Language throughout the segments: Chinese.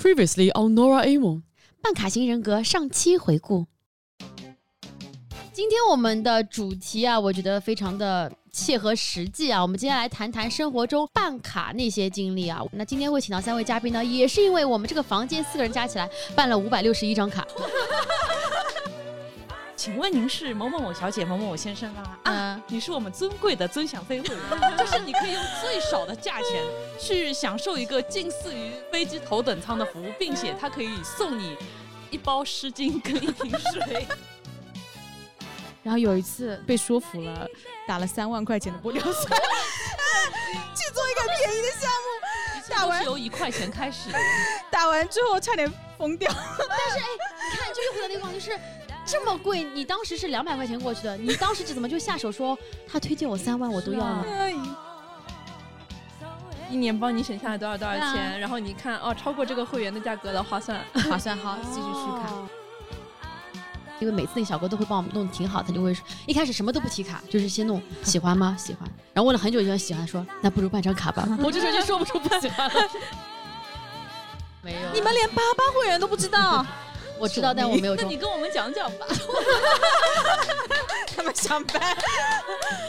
Previously on Nora A 梦，办卡型人格上期回顾。今天我们的主题啊，我觉得非常的切合实际啊。我们今天来谈谈生活中办卡那些经历啊。那今天会请到三位嘉宾呢，也是因为我们这个房间四个人加起来办了五百六十一张卡。请问您是某某某小姐、某某某先生吗？啊，嗯你是我们尊贵的尊享飞会员，就是你可以用最少的价钱去享受一个近似于飞机头等舱的服务，并且它可以送你一包湿巾跟一瓶水。然后有一次被说服了，打了三万块钱的玻尿酸，去做一个便宜的项目，打完都是由一块钱开始，打完之后差点疯掉。但是哎你看，就又回到那个话是这么贵，你当时是两百块钱过去的，你当时怎么就下手说他推荐我三万，我都要了？哎，一年帮你省下来多少多少钱，然后你看哦，超过这个会员的价格了，划算。划算，好，继续续看。哦 因为每次那小哥都会帮我们弄得挺好，他就会说一开始什么都不提卡，就是先弄喜欢吗？喜欢，然后问了很久，就喜欢，说那不如办张卡吧。我这时候就说不出不喜欢了。没有，你们连八八会员都不知道，我知道，但我没有 中那你。跟我们讲讲吧。他们想办。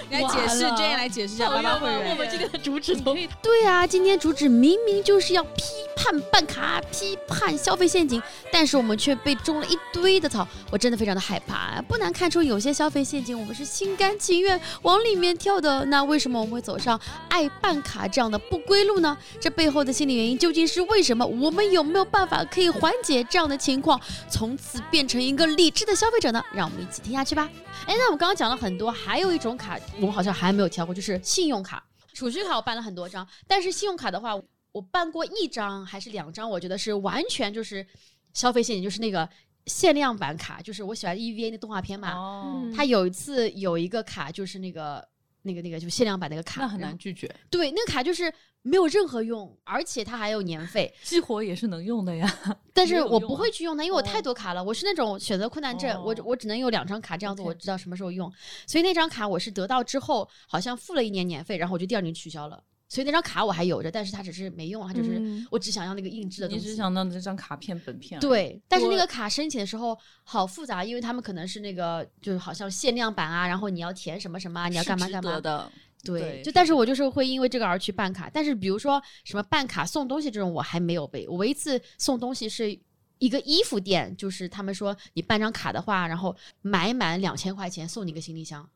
你来解释完了，Jane 来解释一下八八会员。我们今天的主旨都对啊，今天主旨明明就是要批判办卡、批判消费陷阱，但是我们却被种了一堆的草，我真的非常的害怕。不难看出，有些消费陷阱我们是心甘情愿往里面跳的。那为什么我们会走上爱办卡这样的不归路呢？这背后的心理原因究竟是为什么？我们有没有办法可以缓解这样的情况，从此变成一个理智的消费者呢？让我们一起听下去吧。哎，那我们刚刚讲了很多，还有一种卡我们好像还没有跳过，就是信用卡。储蓄卡我办了很多张，但是信用卡的话，我办过一张还是两张，我觉得是完全就是消费陷阱，就是那个限量版卡，就是我喜欢 EVA 那动画片嘛，哦，它有一次有一个卡就是那个。那个那个就限量版那个卡，那很。难拒绝，对，那个卡就是没有任何用，而且它还有年费。激活也是能用的呀。但是我不会去用它，因为我太哦多卡了。我是那种选择困难症，我哦我只能有两张卡，这样子我知道什么时候用。所以那张卡我是得到之后，好像付了一年年费，然后我就第二年取消了。所以那张卡我还有着，但是它只是没用，它就是、嗯我只想要那个硬质的东西。你只想到那张卡片本片，对，但是那个卡申请的时候好复杂，因为他们可能是那个就是好像限量版啊，然后你要填什么什么啊，你要干嘛干嘛。的。对，对就但是我就是会因为这个而去办卡，但是比如说什么办卡送东西这种我还没有被，我唯一一次送东西是一个衣服店，就是他们说你办张卡的话，然后买满两千块钱送你个行李箱。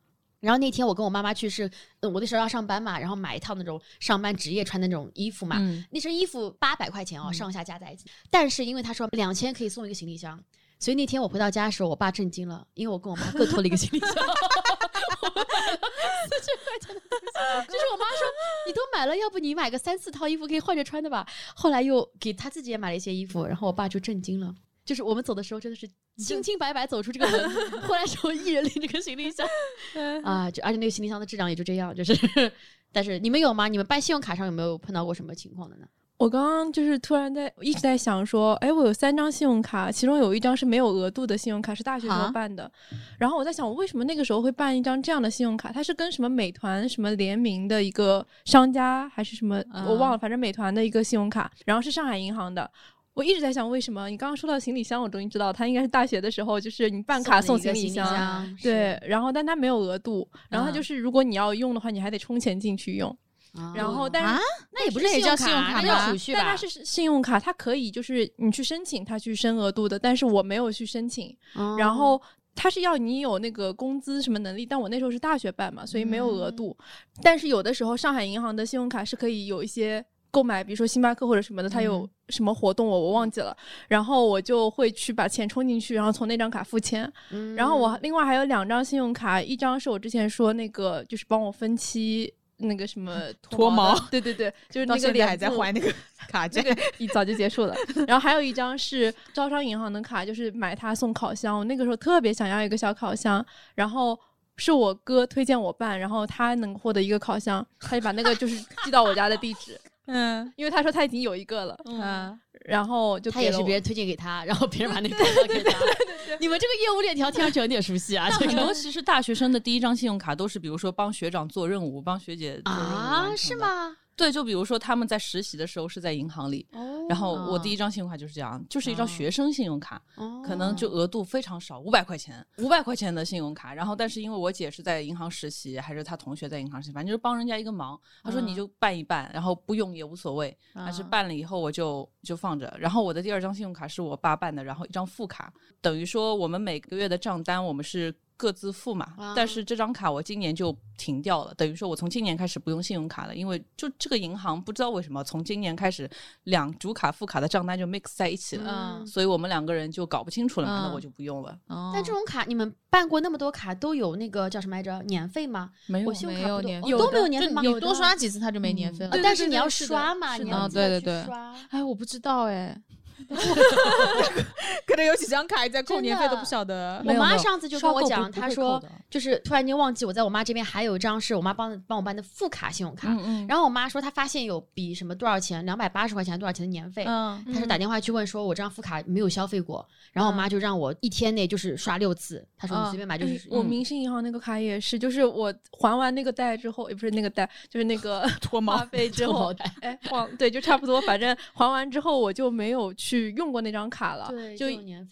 然后那天我跟我妈妈去是，嗯，我那时候要上班嘛，然后买一套那种上班职业穿的那种衣服嘛，嗯，那身衣服八百块钱哦，嗯上下加在一起。但是因为他说两千可以送一个行李箱，所以那天我回到家的时候，我爸震惊了，因为我跟我妈各拖了一个行李箱。四千块钱的东西，就是我妈说你都买了，要不你买个三四套衣服可以换着穿的吧？后来又给他自己也买了一些衣服，然后我爸就震惊了。就是我们走的时候真的是清清白白走出这个门，后来时候一人拎着个行李箱 啊，就而且那个行李箱的质量也就这样，就是。但是你们有吗？你们办信用卡上有没有碰到过什么情况的呢？我刚刚就是突然在一直在想说，哎，我有三张信用卡，其中有一张是没有额度的信用卡，是大学时啊候办的。然后我在想，我为什么那个时候会办一张这样的信用卡？它是跟什么美团什么联名的一个商家，还是什么、我忘了，反正美团的一个信用卡，然后是上海银行的。我一直在想，为什么你刚刚说到行李箱，我终于知道，它应该是大学的时候，就是你办卡送送了一个李箱。对，然后但它没有额度，然后它嗯就是如果你要用的话，你还得充钱进去用。啊然后但是啊，那也不是叫信信用卡那叫储蓄吧？但它是信用卡，它可以就是你去申请，它去申额度的，但是我没有去申请。哦然后它是要你有那个工资什么能力，但我那时候是大学办嘛，所以没有嗯额度。但是有的时候上海银行的信用卡是可以有一些购买，比如说星巴克或者什么的，它有嗯什么活动我我忘记了，然后我就会去把钱充进去，然后从那张卡付钱。嗯然后我另外还有两张信用卡，一张是我之前说那个就是帮我分期。那个什么 脱毛对对对，就是那个脸还在还那个卡债。这个一早就结束了。然后还有一张是招商银行的卡，就是买它送烤箱。我那个时候特别想要一个小烤箱，然后是我哥推荐我办，然后他能获得一个烤箱，他就把那个就是寄到我家的地址，嗯因为他说他已经有一个了，嗯，然后就他也是别人推荐给他，然后别人把那 个广告给他。你们这个业务链条听上去有点熟悉啊，这个很多其实大学生的第一张信用卡都是，比如说帮学长做任务，帮学姐做任务啊，是吗？对，就比如说他们在实习的时候是在银行里，哦然后我第一张信用卡就是这样，就是一张哦学生信用卡，可能就哦额度非常少，五百块钱，五百块钱的信用卡。然后，但是因为我姐是在银行实习，还是她同学在银行实习，反正就是帮人家一个忙。她说嗯你就办一办，然后不用也无所谓，但是嗯办了以后我就就放着。然后我的第二张信用卡是我爸办的，然后一张副卡，等于说我们每个月的账单我们是。各自付嘛，但是这张卡我今年就停掉了，等于说我从今年开始不用信用卡了，因为就这个银行不知道为什么从今年开始两主卡副卡的账单就 mix 在一起了，嗯所以我们两个人就搞不清楚了嘛，那嗯我就不用了。哦但这种卡，你们办过那么多卡，都有那个叫什么来着？年费吗？没有我信用没卡不都有年有哦都没有年费吗？就你多刷几次它就没年费了呃。但是你要刷嘛，你要对对对刷哎，我不知道哎，可能有几张卡还在扣年费都不晓得。我妈上次就跟我讲，她说就是突然间忘记我在我妈这边还有一张是我妈帮帮我办的副卡信用卡，嗯嗯，然后我妈说她发现有比什么多少钱，两百八十块钱多少钱的年费，嗯。她是打电话去问说我这张副卡没有消费过，然后我妈就让我一天内就是刷六次，她说你嗯随便买就是哎我嗯民生银行那个卡也是，就是我还完那个贷之后，也不是那个贷，就是那个 脱毛花呗之后 哎，忘对，就差不多，反正还完之后我就没有去用过那张卡了，对，就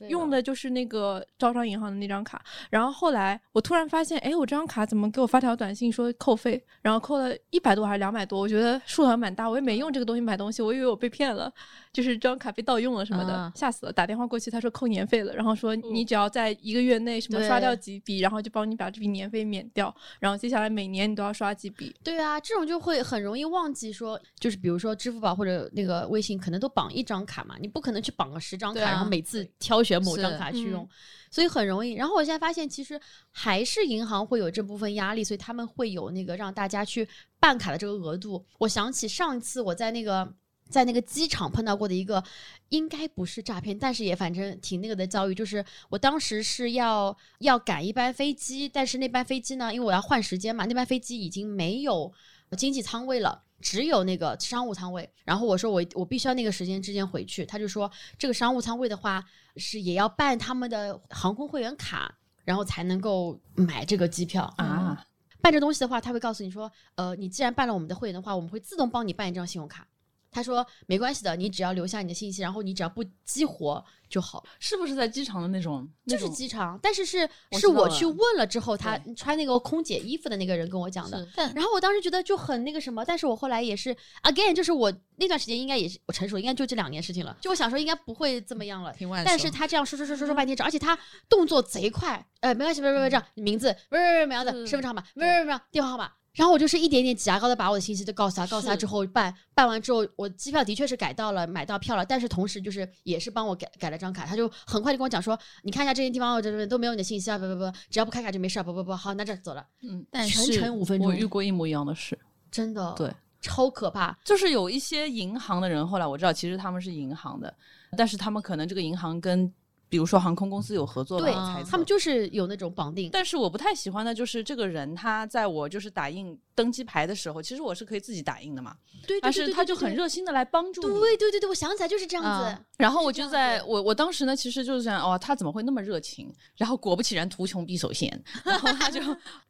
用的就是那个招商银行的那张卡。然后后来我突然发现，哎，我这张卡怎么给我发条短信说扣费，然后扣了一百多还是两百多？我觉得数额蛮大，我也没用这个东西买东西，我以为我被骗了，就是这张卡被盗用了什么的，啊吓死了。打电话过去，他说扣年费了，然后说你只要在一个月内什么刷掉几笔，然后就帮你把这笔年费免掉，然后接下来每年你都要刷几笔。对啊，这种就会很容易忘记说，就是比如说支付宝或者那个微信，可能都绑一张卡嘛，你不可能去绑个十张卡，啊然后每次挑选某张卡去用嗯，所以很容易。然后我现在发现，其实还是银行会有这部分压力，所以他们会有那个让大家去办卡的这个额度。我想起上次我在那个。在那个机场碰到过的一个，应该不是诈骗，但是也反正挺那个的遭遇，就是我当时是要要赶一班飞机，但是那班飞机呢，因为我要换时间嘛，那班飞机已经没有经济舱位了。只有那个商务舱位，然后我说我我必须要那个时间之间回去，他就说这个商务舱位的话是也要办他们的航空会员卡，然后才能够买这个机票啊，办这东西的话，他会告诉你说，呃，你既然办了我们的会员的话，我们会自动帮你办一张信用卡。他说没关系的，你只要留下你的信息，然后你只要不激活就好。是不是在机场的那种？就是机场，但是是是我去问了之后，他穿那个空姐衣服的那个人跟我讲的。然后我当时觉得就很那个什么，但是我后来也是 again，就是我那段时间应该也是我成熟，应该就这两年事情了。就我想说应该不会这么样了，但是他这样说说说说说半天，而且他动作贼快，呃，没关系，不是不是这样，名字不是不是名字，身份证号码，不是不是电话号码。然后我就是一点点挤牙膏的把我的信息都告诉他，告诉他之后办办完之后，我机票的确是改到了，买到票了，但是同时就是也是帮我改改了张卡，他就很快就跟我讲说，你看一下这些地方，我这边都没有你的信息啊，不不不，只要不开卡就没事儿，不不不，好，那这走了，嗯，全但是程五分钟，我遇过一模一样的事。真的对，超可怕，就是有一些银行的人，后来我知道其实他们是银行的，但是他们可能这个银行跟比如说航空公司有合作吧，对我猜测。他们就是有那种绑定，但是我不太喜欢的就是这个人，他在我就是打印登机牌的时候，其实我是可以自己打印的嘛，对，对但对对对是他就很热心的来帮助你。对对对对，我想起来就是这样子啊，然后我就在我我当时呢，其实就是想，哦，他怎么会那么热情？然后果不其然，图穷匕首现，然后他就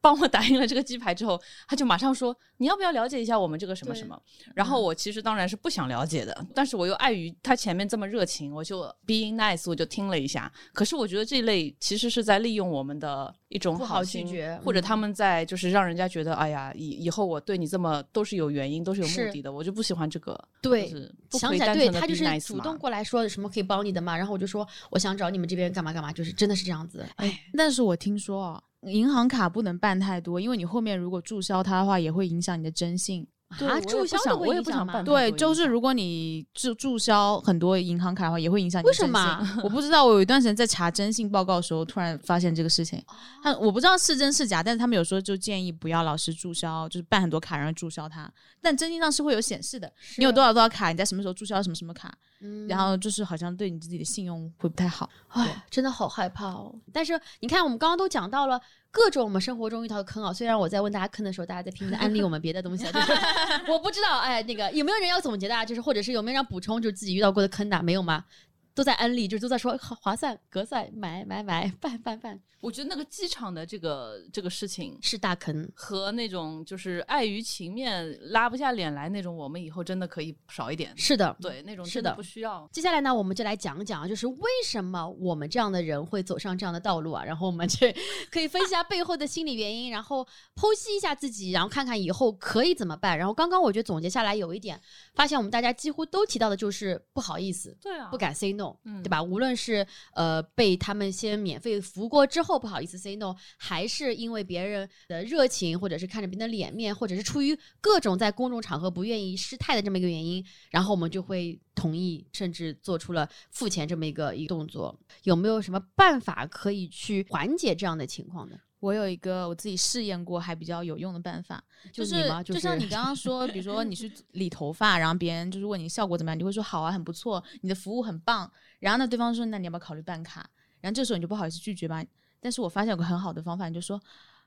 帮我打印了这个机牌之后，他就马上说，你要不要了解一下我们这个什么什么？然后我其实当然是不想了解的，但是我又碍于他前面这么热情，我就 being nice，我就听了一下。可是我觉得这类其实是在利用我们的一种好心拒绝或者嗯他们在就是让人家觉得，哎呀，以以后我对你这么都是有原因，都是有目的的，我就不喜欢这个。对就是不想起来，对他就是主动过来说什么可以帮你的嘛，然后我就说我想找你们这边干嘛干嘛，就是真的是这样子。哎，但是我听说啊，银行卡不能办太多，因为你后面如果注销它的话，也会影响你的征信。啊，注销都会我也不想办对，就是如果你注注销很多银行卡的话，也会影响你的为什么我不 知道，我有一段时间在查征信报告的时候，突然发现这个事情。他我不知道是真是假，但是他们有时候就建议不要老是注销，就是办很多卡然后注销它。但征信上是会有显示的，你有多少多少卡，你在什么时候注销什么什么卡，嗯然后就是好像对你自己的信用会不太好。唉，真的好害怕哦。但是你看，我们刚刚都讲到了各种我们生活中遇到的坑啊。虽然我在问大家坑的时候，大家在拼命的安利我们别的东西啊，就是 我不知道，哎，那个有没有人要总结的啊？就是或者是有没有人要补充，就是自己遇到过的坑的，没有吗？都在安利，就是都在说好划算、格算，买买买，办办办，我觉得那个机场的这个这个事情。是大坑。和那种就是碍于情面拉不下脸来那种，我们以后真的可以少一点。是的，对，那种是真的的不需要。接下来呢，我们就来讲讲，就是为什么我们这样的人会走上这样的道路啊？然后我们去可以分析一下背后的心理原因，然后剖析一下自己，然后看看以后可以怎么办。然后刚刚我觉得总结下来有一点，发现我们大家几乎都提到的就是不好意思。对啊，不敢 say no，、嗯对吧？无论是呃被他们先免费服务过之后不好意思 say no，还是因为别人的热情，或者是看着别人的脸面，或者是出于各种在公众场合不愿意失态的这么一个原因，然后我们就会同意，甚至做出了付钱这么一个一个动作。有没有什么办法可以去缓解这样的情况呢？我有一个我自己试验过还比较有用的办法，就就是？就像你刚刚说，比如说你去 理头发，然后别人就是问你效果怎么样，你会说好啊，很不错，你的服务很棒。然后呢，对方说那你要不要考虑办卡？然后这时候你就不好意思拒绝吧。但是我发现有个很好的方法，你就说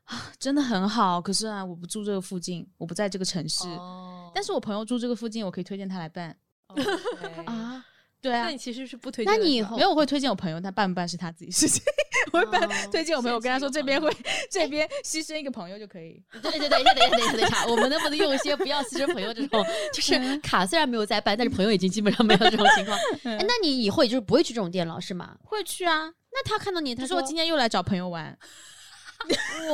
啊，真的很好，可是啊，我不住这个附近，我不在这个城市，哦但是我朋友住这个附近，我可以推荐他来办。啊，啊，对啊那你，其实是不推荐你以后没有，我会推荐我朋友，他办不办是他自己事情。我会办哦推荐我朋友，我跟他说这边会这边牺牲一个朋友就可以。对对对，等一下等一下等一下等一下，我们能不能用一些不要牺牲朋友这种，就是卡虽然没有在办，但是朋友已经基本上没有这种情况。哎，那你以后也就是不会去这种店了是吗？会去啊，那他看到你，他说他说今天又来找朋友玩，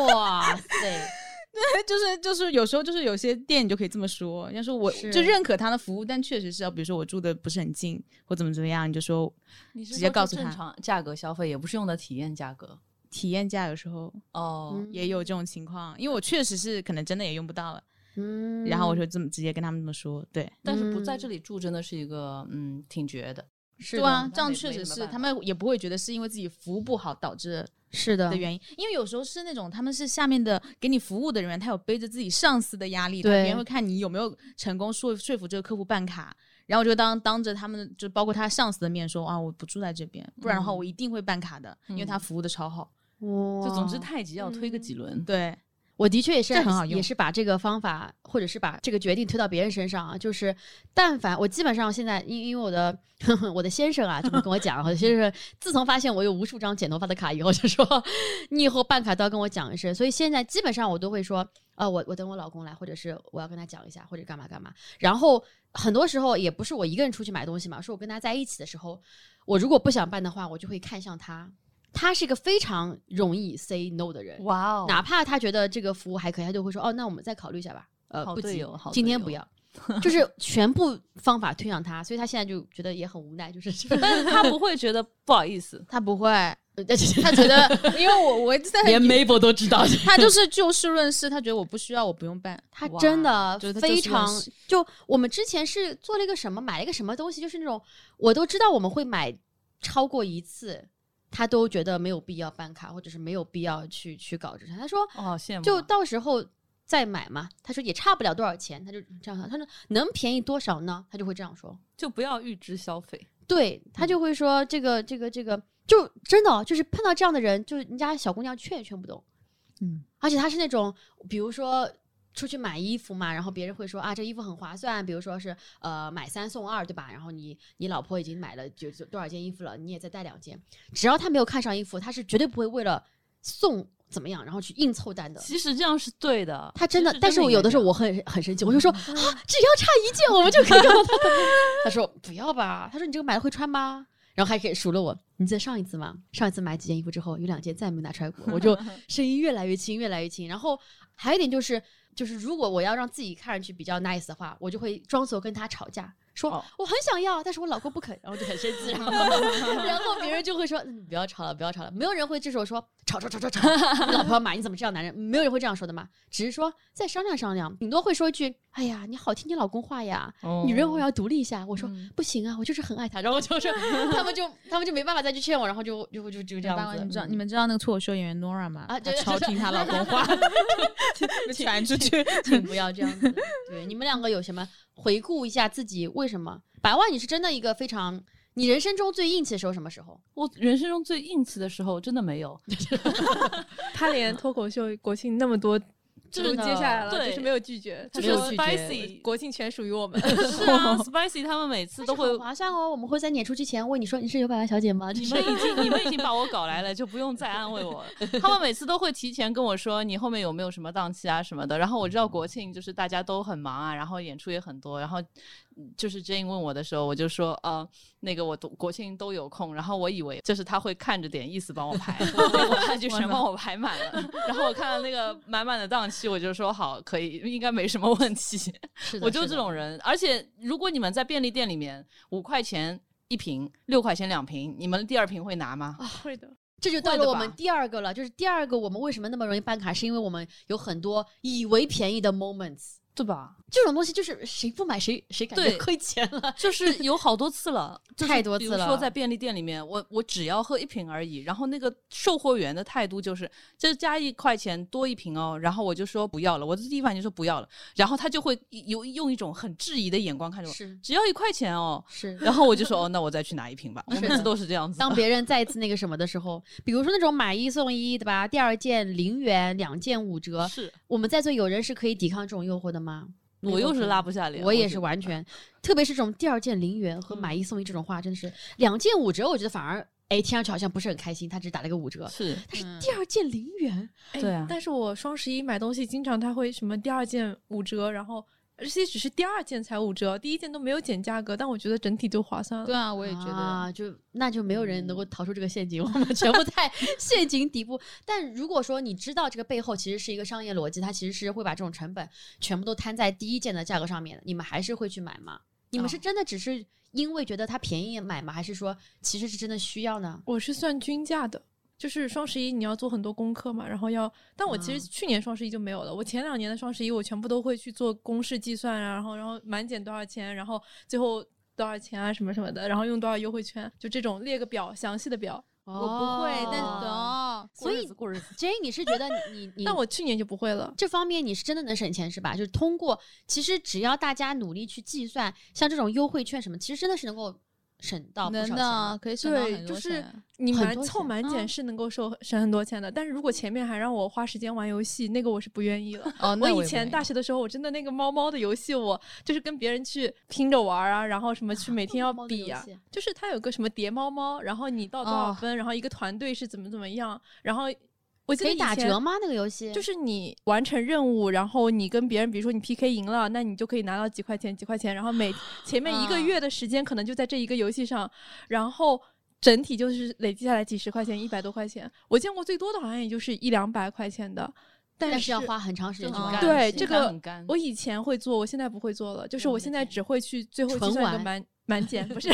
哇塞，就是就是有时候就是有些店你就可以这么说，人家说我就认可他的服务，但确实是要比如说我住的不是很近或怎么怎么样，你就说你直接告诉他正常价格消费，也不是用的体验价格体验价有时候哦。嗯也有这种情况，因为我确实是可能真的也用不到了，嗯然后我就这么直接跟他们这么说，对。但是不在嗯这里住真的是一个嗯挺绝的。是啊，这样确实是，他们也不会觉得是因为自己服务不好导致是的。的原因，因为有时候是那种他们是下面的给你服务的人员，他有背着自己上司的压力，他对别人会看你有没有成功说说服这个客户办卡，然后我就当当着他们就包括他上司的面说啊，我不住在这边，不然的话嗯。我一定会办卡的，因为他服务的超好。哇就总之太极要推个几轮。对，我的确也是很好用也是把这个方法或者是把这个决定推到别人身上啊。就是但凡我基本上现在，因因为我的 我的先生啊，这么跟我讲，我的先生自从发现我有无数张剪头发的卡以后，就说你以后办卡都要跟我讲一声。所以现在基本上我都会说，呃，我我等我老公来，或者是我要跟他讲一下，或者干嘛干嘛。然后很多时候也不是我一个人出去买东西嘛，是我跟他在一起的时候，我如果不想办的话，我就会看向他。他是一个非常容易 say no 的人，哇哦。哪怕他觉得这个服务还可以，他就会说哦，那我们再考虑一下吧。呃，不急今天不要，就是全部方法推向他，所以他现在就觉得也很无奈，就是。但是他不会觉得不好意思。他不会，他 他觉得因为我我在连 Mabel 都知道，他就是就事论事，他觉得我不需要，我不用办。他真的非常事。就我们之前是做了一个什么，买了一个什么东西，就是那种我都知道我们会买超过一次，他都觉得没有必要办卡，或者是没有必要去去搞这些。他说哦，好羡慕啊。就到时候再买嘛。他说也差不了多少钱，他就这样说。他说能便宜多少呢？他就会这样说。就不要预支消费。对他就会说这个这个这个，就真的哦就是碰到这样的人，就是人家小姑娘劝也劝不动。嗯，而且他是那种，比如说出去买衣服嘛，然后别人会说啊，这衣服很划算，比如说是呃买三送二，对吧？然后你你老婆已经买了就就多少件衣服了，你也再带两件。只要他没有看上衣服，他是绝对不会为了送怎么样，然后去硬凑单的。其实这样是对的。他真的但是我有的时候我很很生气，我就说啊，只要差一件我们就可以用到它的。他说不要吧，他说你这个买了会穿吗？然后还可以数落我，你记得上一次吗？上一次买几件衣服之后，有两件再也没拿出来过，我就 声音越来越轻，越来越轻。然后还有一点就是，就是如果我要让自己看上去比较 nice 的话，我就会装作跟他吵架，说、哦我很想要，但是我老公不肯，然后就很生气，然后 然后别人就会说、嗯、不要吵了，不要吵了，没有人会这时候说吵吵吵吵吵，你老婆要买，你怎么这样男人？没有人会这样说的嘛，只是说再商量商量，顶多会说一句，哎呀，你好听你老公话呀，哦女人我要独立一下。我说、嗯不行啊，我就是很爱他，然后就是 他们就他们就没办法再去劝我，然后就就就就这样子。你知道嗯你们知道那个脱口秀演员 Nora 吗？她啊对超听她老公话，被传出去。请不要这样子。对，你们两个有什么回顾一下自己为什么？百万，你是真的一个非常，你人生中最硬气的时候什么时候？我人生中最硬气的时候真的没有。他连脱口秀国庆那么多就就是接下来了，就是没有拒绝，就是 spicy 国庆全属于我们。是啊，spicy 他们每次都会很划算哦。我们会在演出之前问你说你是有百万小姐吗？你们已经你们已经把我搞来了，就不用再安慰我了。他们每次都会提前跟我说你后面有没有什么档期啊什么的。然后我知道国庆就是大家都很忙啊，然后演出也很多。然后就是 Jane 问我的时候，我就说呃那个我都国庆都有空。然后我以为就是他会看着点意思帮我排，结果他就全帮我排满了。然后我看到那个满满的档期，我就说好可以，应该没什么问题。我就是这种人，而且如果你们在便利店里面五块钱一瓶，六块钱两瓶，你们第二瓶会拿吗？会的，这就到了我们第二个了，就是第二个我们为什么那么容易办卡，是因为我们有很多以为便宜的 moments。对吧？这种东西就是谁不买谁谁感觉对亏钱了。就 是有好多次了，太多次了比如说在便利店里面，我我只要喝一瓶而已，然后那个售货员的态度就是这加一块钱多一瓶哦，然后我就说不要了，我的第一反应就说不要了，然后他就会有用一种很质疑的眼光看着我，是只要一块钱哦，是。然后我就说哦，那我再去拿一瓶吧，我每次都是这样子。当别人再一次那个什么的时候，比如说那种买一送一，对吧？第二件零元，两件五折。是我们在座有人是可以抵抗这种诱惑的吗？我又是拉不下脸，我也是完全，特别是这种第二件零元和买一送一这种话，真的是两件五折，我觉得反而哎听上去好像不是很开心，他只是打了个五折，是但是第二件零元，哎对啊但是我双十一买东西，经常他会什么第二件五折，然后而且只是第二件才五折，第一件都没有减价格，但我觉得整体就划算了。对啊，我也觉得。啊，就那就没有人嗯能够逃出这个陷阱，我们全部在 陷阱底部。但如果说你知道这个背后其实是一个商业逻辑，它其实是会把这种成本全部都摊在第一件的价格上面的，你们还是会去买吗？你们是哦真的只是因为觉得它便宜买吗？还是说其实是真的需要呢？我是算均价的，就是双十一你要做很多功课嘛，然后要，但我其实去年双十一就没有了，我前两年的双十一我全部都会去做公式计算啊，然后然后满减多少钱，然后最后多少钱啊什么什么的，然后用多少优惠券，就这种列个表，详细的表。我我不会，但是哦，所以过日子 J，你是觉得你你你 但我去年就不会了。这方面你是真的能省钱是吧？就是通过，其实只要大家努力去计算，像这种优惠券什么，其实真的是能够省到不少能钱的可以省到对，很就是多钱。你满很多钱凑满啊减是能够收省很多钱的，但是如果前面还让我花时间玩游戏，那个我是不愿意了。我以前大学的时候，我真的那个猫猫的游戏，我就是跟别人去拼着玩啊，然后什么去每天要比啊、就是它有个什么叠猫猫，然后你到多少哦分，然后一个团队是怎么怎么样，然后我记可以打折吗？那个游戏就是你完成任务，然后你跟别人，比如说你 PK 赢了，那你就可以拿到几块钱，几块钱，然后每 前面一个啊月的时间可能就在这一个游戏上，然后整体就是累积下来几十块钱，一百多块钱。我见过最多的好像也就是一两百块钱的，但但是要花很长时间去干。对这个我以前会做，我现在不会做了。就是我现在只会去最后计纯玩算一个满满减，不是，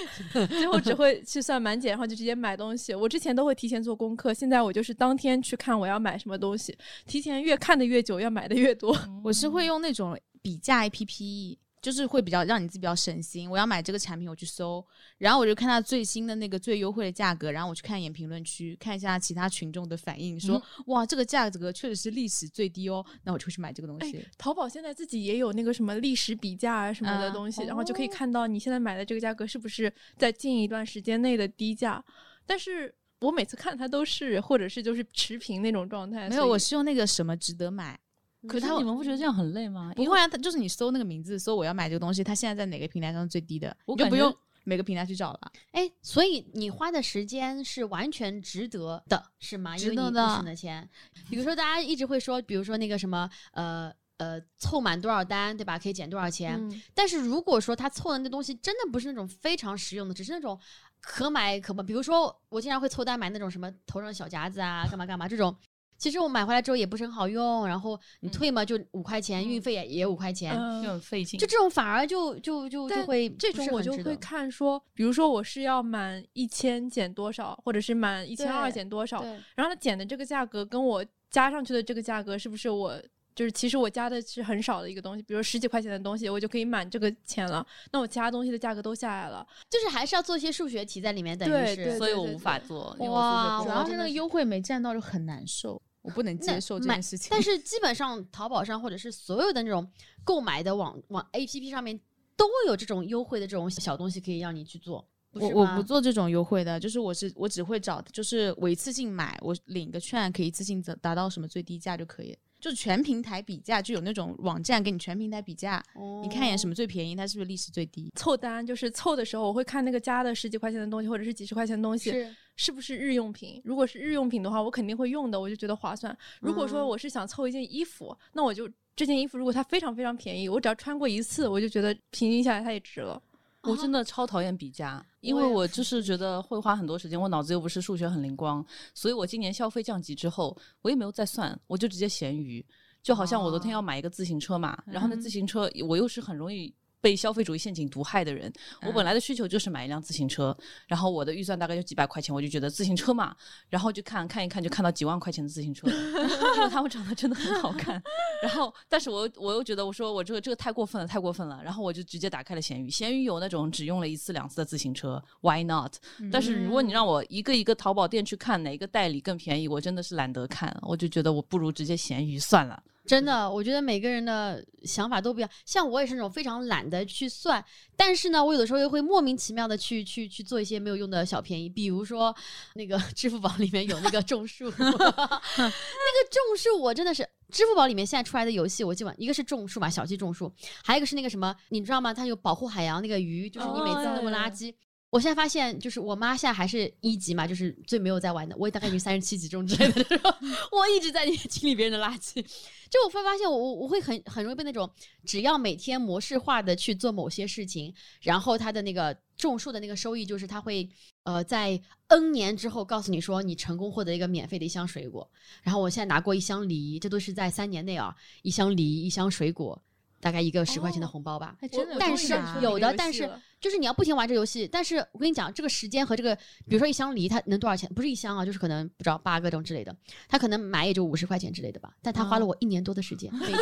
最后只会去算满减，然后就直接买东西。我之前都会提前做功课，现在我就是当天去看我要买什么东西，提前越看的越久，要买的越多。我是会用那种比价 APP，就是会比较让你自己比较省心。我要买这个产品，我去搜，然后我就看它最新的那个最优惠的价格，然后我去看一眼评论区，看一下其他群众的反应，说、哇这个价格确实是历史最低哦，那我就会去买这个东西。淘宝现在自己也有那个什么历史比价啊什么的啊东西，然后就可以看到你现在买的这个价格是不是在近一段时间内的低价。但是我每次看它都是或者是就是持平那种状态，没有，我是用那个什么值得买。可是你们不觉得这样很累吗？不会啊，他就是你搜那个名字，搜我要买这个东西，它现在在哪个平台上最低的，我就不用每个平台去找了。哎，所以你花的时间是完全值得的，是吗？因为你不值得的省的钱。比如说，大家一直会说，比如说那个什么，呃呃，凑满多少单，对吧？可以减多少钱。嗯但是如果说他凑的那东西真的不是那种非常实用的，只是那种可买可不，比如说我经常会凑单买那种什么头上的小夹子啊，干嘛干嘛这种。其实我买回来之后也不是很好用，然后你退嘛就五块钱，运费也也五块钱，嗯就很费劲。就这种反而就就就就但会这种我就会看说，比如说我是要满一千减多少，或者是满一千二对减多少，然后它减的这个价格跟我加上去的这个价格是不是我就是其实我加的是很少的一个东西，比如十几块钱的东西，我就可以满这个钱了，那我其他东西的价格都下来了，就是还是要做一些数学题在里面，等于是对对所以我无法做，因为我哇数学不好主要是真的是那个优惠没占到就很难受，我不能接受这件事情。但是基本上淘宝上或者是所有的那种购买的网网 A P P 上面都有这种优惠的这种小东西可以让你去做。我我不做这种优惠的，就是我是我只会找，就是我一次性买，我领个券可以一次性达达到什么最低价就可以。就是全平台比价，就有那种网站给你全平台比价，你看一眼什么？最便宜，它是不是历史最低？凑单就是凑的时候，我会看那个加的十几块钱的东西，或者是几十块钱的东西，是是不是日用品？如果是日用品的话，我肯定会用的，我就觉得划算。如果说嗯我是想凑一件衣服，那我就这件衣服如果它非常非常便宜，我只要穿过一次，我就觉得平均下来它也值了。我真的超讨厌比价，因为我就是觉得会花很多时间，我脑子又不是数学很灵光，所以我今年消费降级之后，我也没有再算，我就直接闲鱼。就好像我昨天要买一个自行车嘛，然后那自行车我又是很容易。被消费主义陷阱毒害的人，我本来的需求就是买一辆自行车，然后我的预算大概就几百块钱，我就觉得自行车嘛，然后就看看一看，就看到几万块钱的自行车，因为他们长得真的很好看。然后，但是我又我又觉得，我说我这个这个太过分了，太过分了。然后我就直接打开了闲鱼，闲鱼有那种只用了一次两次的自行车，Why not？、但是如果你让我一个一个淘宝店去看哪个代理更便宜，我真的是懒得看，我就觉得我不如直接闲鱼算了。真的，我觉得每个人的想法都不一样。像我也是那种非常懒得去算，但是呢，我有的时候又会莫名其妙的去去去做一些没有用的小便宜，比如说那个 支付宝里面有那个种树，那个种树我真的是支付宝里面现在出来的游戏，我基本一个是种树嘛，小鸡种树，还有一个是那个什么，你知道吗？它有保护海洋那个鱼，就是你每次那么垃圾。我现在发现，就是我妈现在还是一级嘛，就是最没有在玩的。我也大概已经三十七级这种之类的，我一直在清理别人的垃圾。就我会发现我，我我会很很容易被那种，只要每天模式化的去做某些事情，然后它的那个种树的那个收益，就是它会呃在 N 年之后告诉你说你成功获得一个免费的一箱水果。然后我现在拿过一箱梨，这都是在三年内啊，一箱梨一箱水果。大概一个十块钱的红包吧，还真的但是有的，但是就是你要不停玩这游戏。但是我跟你讲，这个时间和这个，比如说一箱梨，它能多少钱？不是一箱啊，就是可能不知道八个这种之类的，他可能买也就五十块钱之类的吧。但他花了我一年多的时间，每天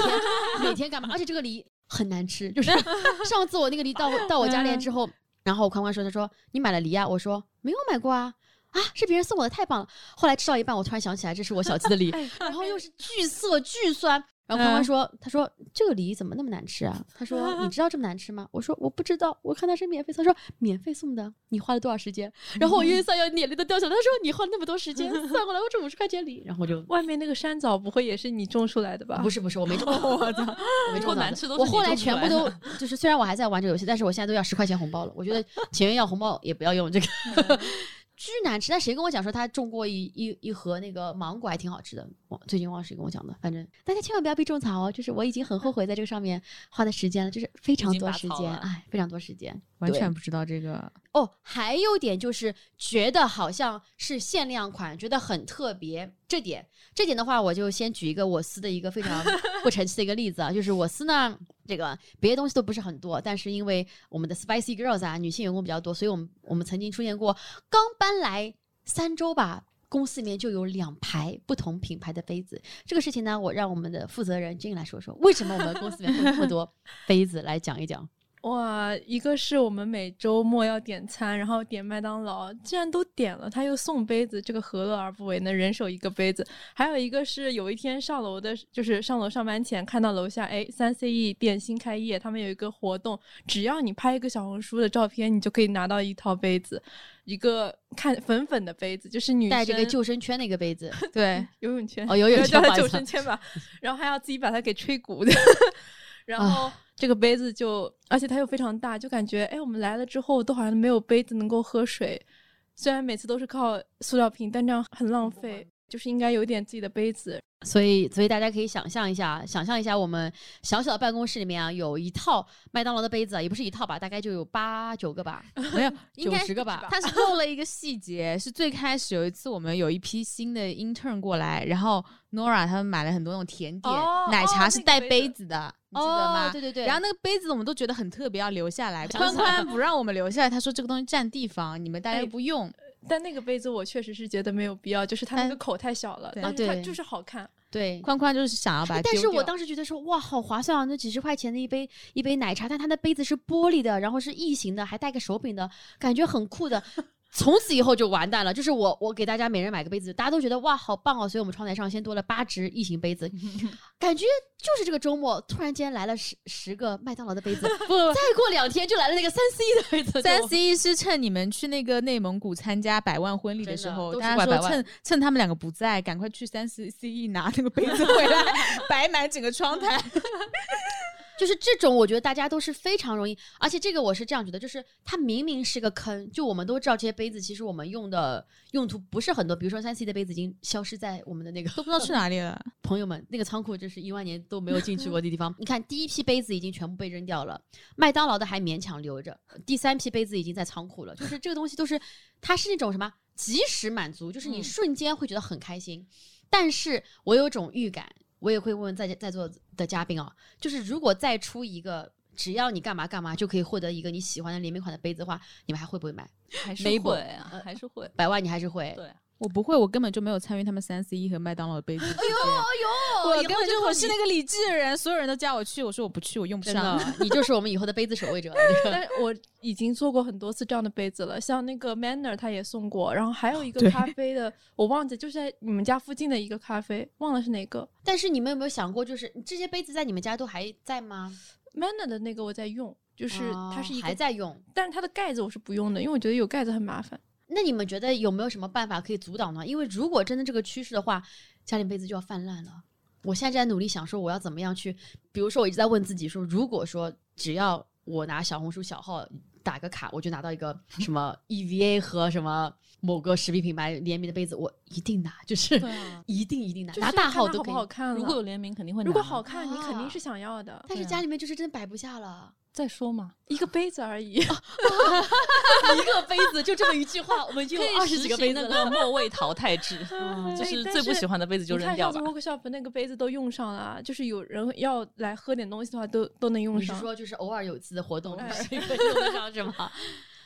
每天干嘛？而且这个梨很难吃，就是 上次我那个梨到到我家里之后，然后宽宽说，他说你买了梨啊？我说没有买过啊。啊，是别人送我的，太棒了！后来吃到一半，我突然想起来，这是我小鸡的梨，然后又是巨涩巨酸。然后宽宽说：“他说这个梨怎么那么难吃啊？”他说：“你知道这么难吃吗？”我说：“我不知道，我看它是免费。”他说：“免费送的，你花了多少时间？”然后我越算要眼泪都掉下来。他说：“你花了那么多时间，算过来我这五十块钱梨。”然后我就外面那个山枣不会也是你种出来的吧？不是不是，我没种，我操，我没种 难吃都是我后来全部都就是，虽然我还在玩这个游戏，但是我现在都要十块钱红包了。我觉得情愿要红包也不要用这个。巨难吃，但谁跟我讲说他种过一一一盒那个芒果还挺好吃的？我最近忘了谁跟我讲的，反正大家千万不要被种草哦。就是我已经很后悔在这个上面花的时间了，就是非常多时间，哎，非常多时间。完全不知道这个。哦，还有点就是觉得好像是限量款，觉得很特别。这点，这点的话，我就先举一个我司的一个非常不 成器的一个例子啊，就是我司呢，这个别的东西都不是很多，但是因为我们的 Spicy Girls 啊，女性员工比较多，所以我们我们曾经出现过，刚搬来三周吧。公司里面就有两排不同品牌的杯子，这个事情呢，我让我们的负责人金来说说，为什么我们公司里面会有那么多杯子来讲一讲。哇，一个是我们每周末要点餐，然后点麦当劳，既然都点了，他又送杯子，这个何乐而不为呢？人手一个杯子。还有一个是有一天上楼的，就是上楼上班前看到楼下，哎，三 CE 店新开业，他们有一个活动，只要你拍一个小红书的照片，你就可以拿到一套杯子，一个看粉粉的杯子，就是女带这个救生圈的一个杯子，对，游泳圈哦游泳 圈叫它救生圈吧，然后还要自己把它给吹鼓的，然啊后这个杯子就，而且它又非常大，就感觉哎，我们来了之后都好像没有杯子能够喝水，虽然每次都是靠塑料瓶，但这样很浪费，就是应该有点自己的杯子。所以，所以大家可以想象一下，想象一下，我们小小的办公室里面啊，有一套麦当劳的杯子啊，也不是一套吧，大概就有八九个吧，没有九十个吧。他是漏了一个细节，是最开始有一次我们有一批新的 intern 过来，然后 Nora 他们买了很多那种甜点，哦奶茶哦是带杯子的，你记得吗？哦对对对。然后那个杯子我们都觉得很特别，要留下来。宽宽不让我们留下来，他说这个东西占地方，你们大家不用。但那个杯子我确实是觉得没有必要，就是它那个口太小了，对对但是它就是好看。对，宽宽就是想要把它但是我当时觉得说，哇，好划算啊！那几十块钱的一杯一杯奶茶，但它的杯子是玻璃的，然后是异形的，还带个手柄的，感觉很酷的。从此以后就完蛋了。就是我我给大家每人买个杯子，大家都觉得哇好棒哦，所以我们窗台上先多了八只异形杯子，感觉就是这个周末突然间来了十十个麦当劳的杯子，不再过两天就来了那个三 C 的杯子，三就 C 是趁你们去那个内蒙古参加百万婚礼的时候，大家说趁趁他们两个不在，赶快去三 C C 拿那个杯子回来，摆满整个窗台。就是这种，我觉得大家都是非常容易，而且这个我是这样觉得，就是它明明是个坑，就我们都知道这些杯子其实我们用的用途不是很多，比如说三 C 的杯子已经消失在我们的那个都不知道去哪里了。朋友们，那个仓库就是一万年都没有进去过的地方。你看，第一批杯子已经全部被扔掉了，麦当劳的还勉强留着，第三批杯子已经在仓库了。就是这个东西都是，它是那种什么及时满足，就是你嗯瞬间会觉得很开心。但是我有种预感，我也会问问在在座的嘉宾啊，就是如果再出一个。只要你干嘛干嘛就可以获得一个你喜欢的联名款的杯子的话，你们还会不会买？还是会啊，还是会。百万你还是会？对，我不会，我根本就没有参与他们三 C 和麦当劳的杯子哎呦。哎我根本就我是那个理智的人，所有人都叫我去，我说我不去，我用不上。你就是我们以后的杯子守卫者。但是我已经做过很多次这样的杯子了，像那个 Manner 他也送过，然后还有一个咖啡的，我忘记就是在你们家附近的一个咖啡，忘了是哪个。但是你们有没有想过，就是这些杯子在你们家都还在吗？Manner 的那个我在用，就是它是一个，哦还在用。但是它的盖子我是不用的，因为我觉得有盖子很麻烦。那你们觉得有没有什么办法可以阻挡呢？因为如果真的这个趋势的话，家里杯子就要泛滥了。我现在在努力想说，我要怎么样去，比如说我一直在问自己说，如果说只要我拿小红书小号打个卡，我就拿到一个 什么 EVA 和什么某个食品品牌联名的杯子，我一定拿，就是 一定一定拿，就是拿大号都可以。不好看了。如果有联名，肯定会拿。如果好看，你肯啊定是想要的。但是家里面就是真摆不下了，再说嘛，一个杯子而已，一个杯子就这么一句话，我们已经可以有二十几个杯子那了。个末位淘汰制，嗯就是最不喜欢的杯子就扔掉吧。workshop 那个杯子都用上了，就是有人要来喝点东西的话，都都能用上。你是说就是偶尔有一次的活动，用得上是吗？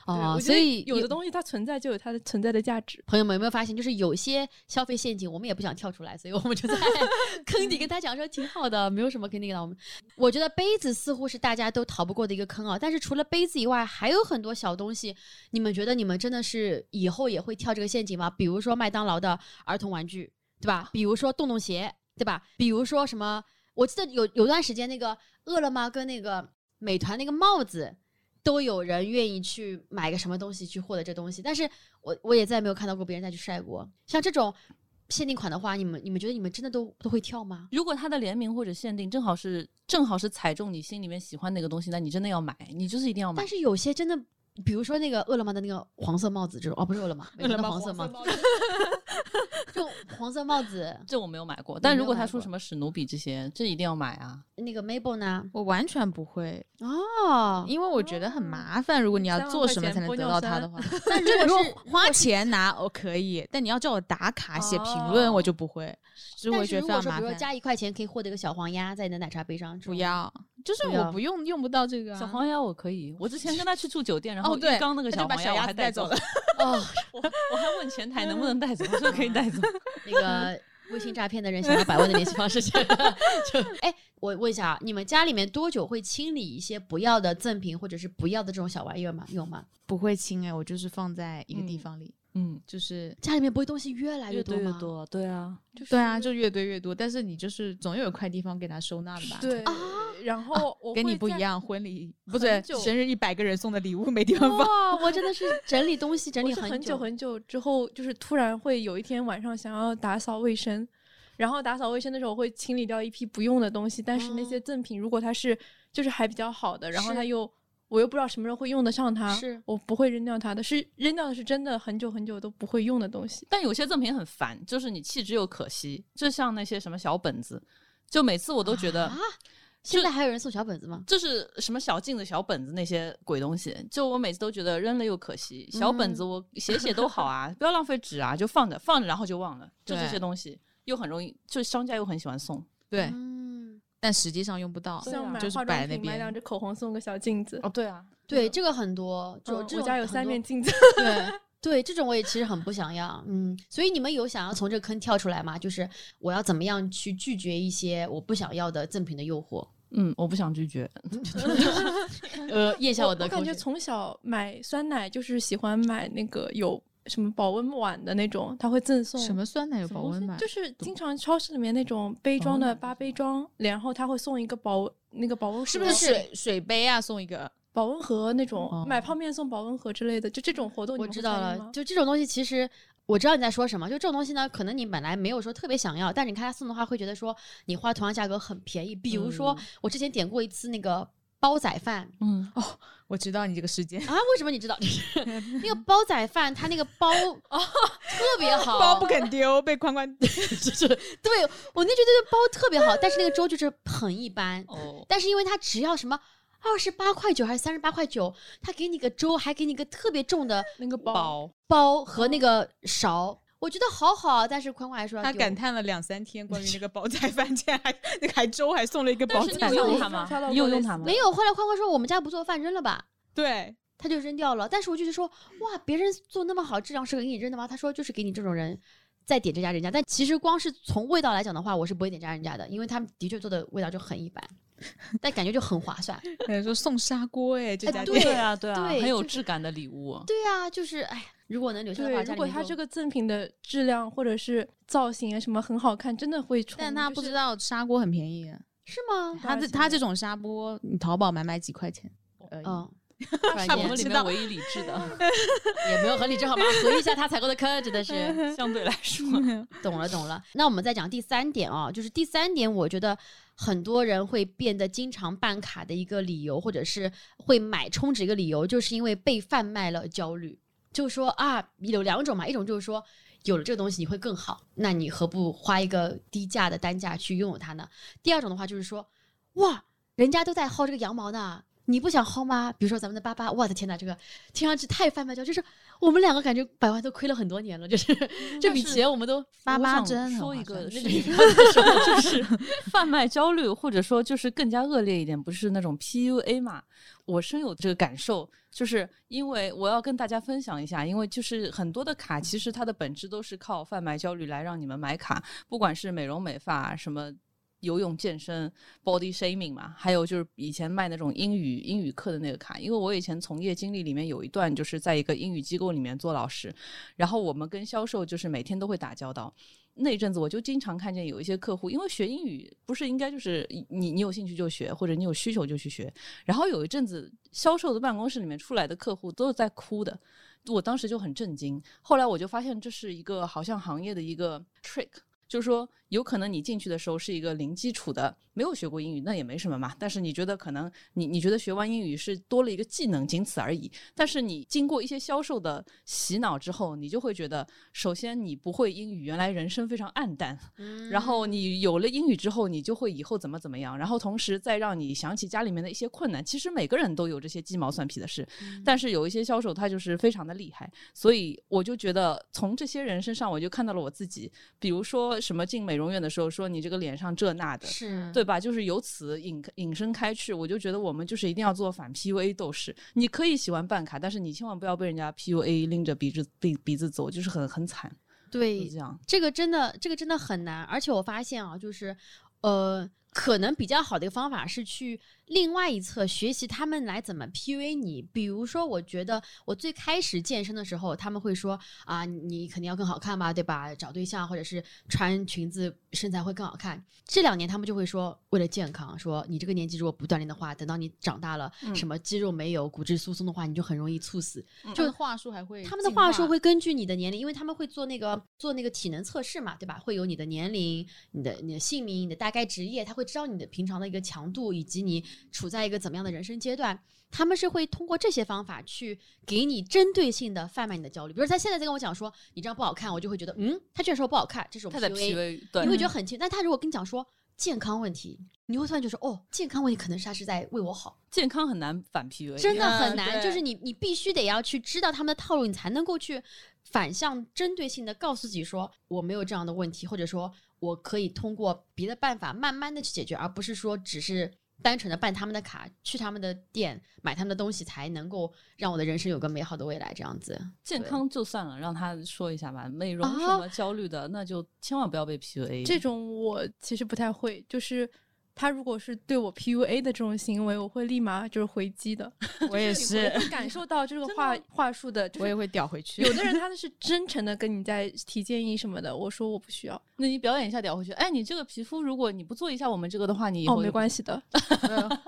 对哦，所以有的东西它存在就有它的存在的价值。朋友们有没有发现，就是有些消费陷阱，我们也不想跳出来，所以我们就在 坑底跟他讲说挺好的，没有什么坑底的。我们我觉得杯子似乎是大家都逃不过的一个坑啊，但是除了杯子以外，还有很多小东西，你们觉得你们真的是以后也会跳这个陷阱吗？比如说麦当劳的儿童玩具，对吧？比如说洞洞鞋，对吧？比如说什么？我记得有有段时间那个饿了么跟那个美团那个帽子。都有人愿意去买个什么东西去获得这东西，但是我我也再没有看到过别人再去晒过。像这种限定款的话，你们你们觉得你们真的都都会跳吗？如果它的联名或者限定正好是正好是踩中你心里面喜欢那个东西，那你真的要买，你就是一定要买但。是有些真的，比如说那个饿了么的那个黄色帽子这种，哦，不是饿了么，饿了么黄色帽子，这种黄色帽子，这我没有买过，但如果他说什么史努比这些，这一定要买啊！那个 Mabel 呢？我完全不会，哦，因为我觉得很麻烦。如果你要做什么才能得到它的话，但如如果花钱拿我可以，但你要叫我打卡写评论，我就不会，就是我觉得非是如果说，常麻烦。比如说加一块钱可以获得一个小黄鸭在你的奶茶杯上，不要，就是我不用用不到这个啊小黄鸭我可以，我之前跟他去住酒店，然后浴缸那个小黄鸭我还带走了。哦，我我还问前台能不能带走，他说可以带走。那个微信诈骗的人想要百万的联系方式，就就哎，我问一下啊，你们家里面多久会清理一些不要的赠品或者是不要的这种小玩意儿吗？有吗？不会清哎，我就是放在一个地嗯方里，嗯，就是家里面不会东西越来越多吗？越多，对啊，对啊，就越堆越多。但是你就是总有一块地方给它收纳的吧？对啊，然后我跟你不一样，婚礼不很对，生日一百个人送的礼物没地方放。哇，我真的是 整理东西整理很久很久之后，就是突然会有一天晚上想要打扫卫生，然后打扫卫生的时候会清理掉一批不用的东西，但是那些赠品如果它是就是还比较好的，然后是它又我又不知道什么时候会用得上它，是我不会扔掉它的，是扔掉的是真的很久很久都不会用的东西。但有些赠品很烦，就是你弃之又可惜，就像那些什么小本子，就每次我都觉得啊。现在还有人送小本子吗？就是什么小镜子、小本子那些鬼东西，就我每次都觉得扔了又可惜。小本子我写写都好啊，不要浪费纸啊，就放着放着，然后就忘了。就这些东西又很容易，就商家又很喜欢送。对，嗯，但实际上用不到，就是化妆摆那边。买两支口红送个小镜子，哦，对啊，对，这个很多，就嗯我家有三面镜子，对对，这种我也其实很不想要，嗯，所以你们有想要从这个坑跳出来吗？就是我要怎么样去拒绝一些我不想要的赠品的诱惑？嗯，我不想拒绝。呃，咽下我我的口水。感觉从小买酸奶就是喜欢买那个有什么保温碗的那种，它会赠送什么酸奶有保温碗？就是经常超市里面那种杯装的八杯装，然后它会送一个保那个保温盒，是不是水水杯啊？送一个保温盒那种，哦买泡面送保温盒之类的，就这种活动你我知道了就这种东西，其实我知道你在说什么。就这种东西呢，可能你本来没有说特别想要，但是你看他送的话，会觉得说你花同样价格很便宜。比如说，嗯我之前点过一次那个煲仔饭嗯哦，我知道你这个时间啊，为什么你知道？就是 那个煲仔饭，它那个煲 特别 好，包不肯丢，被宽宽就是对我那觉得这煲特别好，但是那个粥就是很一般。哦，但是因为它只要什么二十八块九还是三十八块九，他给你个粥，还给你个特别重的那个包，包包和那个勺，我觉得好好。但是宽宽还说他感叹了两三天关于那个煲仔饭，竟然还那个还粥还送了一个煲仔饭，有用它吗？你有用它吗？没有。后来宽宽说我们家不做饭，扔了吧。对，他就扔掉了，但是我就是说，哇，别人做那么好，质量是给你扔的吗？他说就是给你这种人再点这家人家，但其实光是从味道来讲的话，我是不会点这家人家的，因为他们的确做的味道就很一般，但感觉就很划算。有人说送砂锅哎，这家店对啊，对啊，很有质感的礼物。对啊，就是哎，如果能留下的话，对，如果它家里面就这个赠品的质量或者是造型啊什么很好看，真的会冲。但他不知道砂锅很便宜，是吗？他这他这种砂锅，你淘宝买买几块钱而已。嗯，突然间我们里面唯一理智的，也没有很理智好吗？回忆一下他采购的坑，真的是。相对来说，懂了，懂了。那我们再讲第三点啊，就是第三点，我觉得很多人会变得经常办卡的一个理由，或者是会买充值一个理由，就是因为被贩卖了焦虑。就说啊，有两种嘛，一种就是说有了这个东西你会更好，那你何不花一个低价的单价去拥有它呢？第二种的话就是说，哇，人家都在薅这个羊毛呢。你不想薅吗？比如说咱们的八八，我的天呐，这个听上去太贩卖焦，就是我们两个感觉百万都亏了很多年了，就是这笔钱我们都八八真说一个算事情，就是 贩卖焦虑，或者说就是更加恶劣一点，不是那种 PUA 嘛？我深有这个感受，就是因为我要跟大家分享一下，因为就是很多的卡，其实它的本质都是靠贩卖焦虑来让你们买卡，不管是美容美发什么。游泳、健身、body shaming 嘛，还有就是以前卖那种英语英语课的那个卡，因为我以前从业经历里面有一段就是在一个英语机构里面做老师，然后我们跟销售就是每天都会打交道。那阵子我就经常看见有一些客户，因为学英语不是应该就是你你有兴趣就学，或者你有需求就去学。然后有一阵子销售的办公室里面出来的客户都是在哭的，我当时就很震惊。后来我就发现这是一个好像行业的一个 trick。就是说，有可能你进去的时候是一个零基础的，没有学过英语，那也没什么嘛。但是你觉得可能你你觉得学完英语是多了一个技能，仅此而已。但是你经过一些销售的洗脑之后，你就会觉得，首先你不会英语，原来人生非常暗淡。然后你有了英语之后，你就会以后怎么怎么样。然后同时再让你想起家里面的一些困难。其实每个人都有这些鸡毛蒜皮的事，但是有一些销售他就是非常的厉害，所以我就觉得从这些人身上，我就看到了我自己。比如说什么进美容院的时候，说你这个脸上这那的，是对吧？就是由此引引申开去，我就觉得我们就是一定要做反 PUA 斗士。你可以喜欢办卡，但是你千万不要被人家 PUA 拎着鼻子鼻鼻子走，就是很很惨，对这样。这个真的，这个真的很难。而且我发现啊，就是呃，可能比较好的一个方法是去另外一侧学习他们来怎么 PUA 你。比如说，我觉得我最开始健身的时候，他们会说啊，你肯定要更好看吧，对吧？找对象或者是穿裙子身材会更好看。这两年他们就会说，为了健康，说你这个年纪如果不锻炼的话，等到你长大了，嗯什么肌肉没有、骨质疏松的话，你就很容易猝死。就话术还会他们的话术会根据你的年龄，因为他们会做那个做那个体能测试嘛，对吧？会有你的年龄、你的你的姓名、你的大概职业，他会知道你的平常的一个强度以及你处在一个怎么样的人生阶段。他们是会通过这些方法去给你针对性的贩卖你的焦虑。比如他现在在跟我讲说你这样不好看，我就会觉得嗯，他居然说不好看，这是我他在 PUA，PUA，对你会觉得很轻。但他如果跟你讲说健康问题，你会突然就说哦，健康问题可能是他是在为我好。健康很难反 PUA，真的嗯很难，就是你你必须得要去知道他们的套路，你才能够去反向针对性的告诉自己说我没有这样的问题，或者说我可以通过别的办法慢慢的去解决，而不是说只是单纯的办他们的卡，去他们的店买他们的东西，才能够让我的人生有个美好的未来。这样子，健康就算了，让他说一下吧。美容什啊么焦虑的，那就千万不要被 PUA。这种我其实不太会，就是他如果是对我 PUA 的这种行为，我会立马就是回击的。我也我是，会感受到这个话话术的，就是我也会屌回去。有的人他是真诚的跟你在提建议什么的，我说我不需要，那你表演一下屌回去。哎，你这个皮肤，如果你不做一下我们这个的话，你以后哦，没关系。的。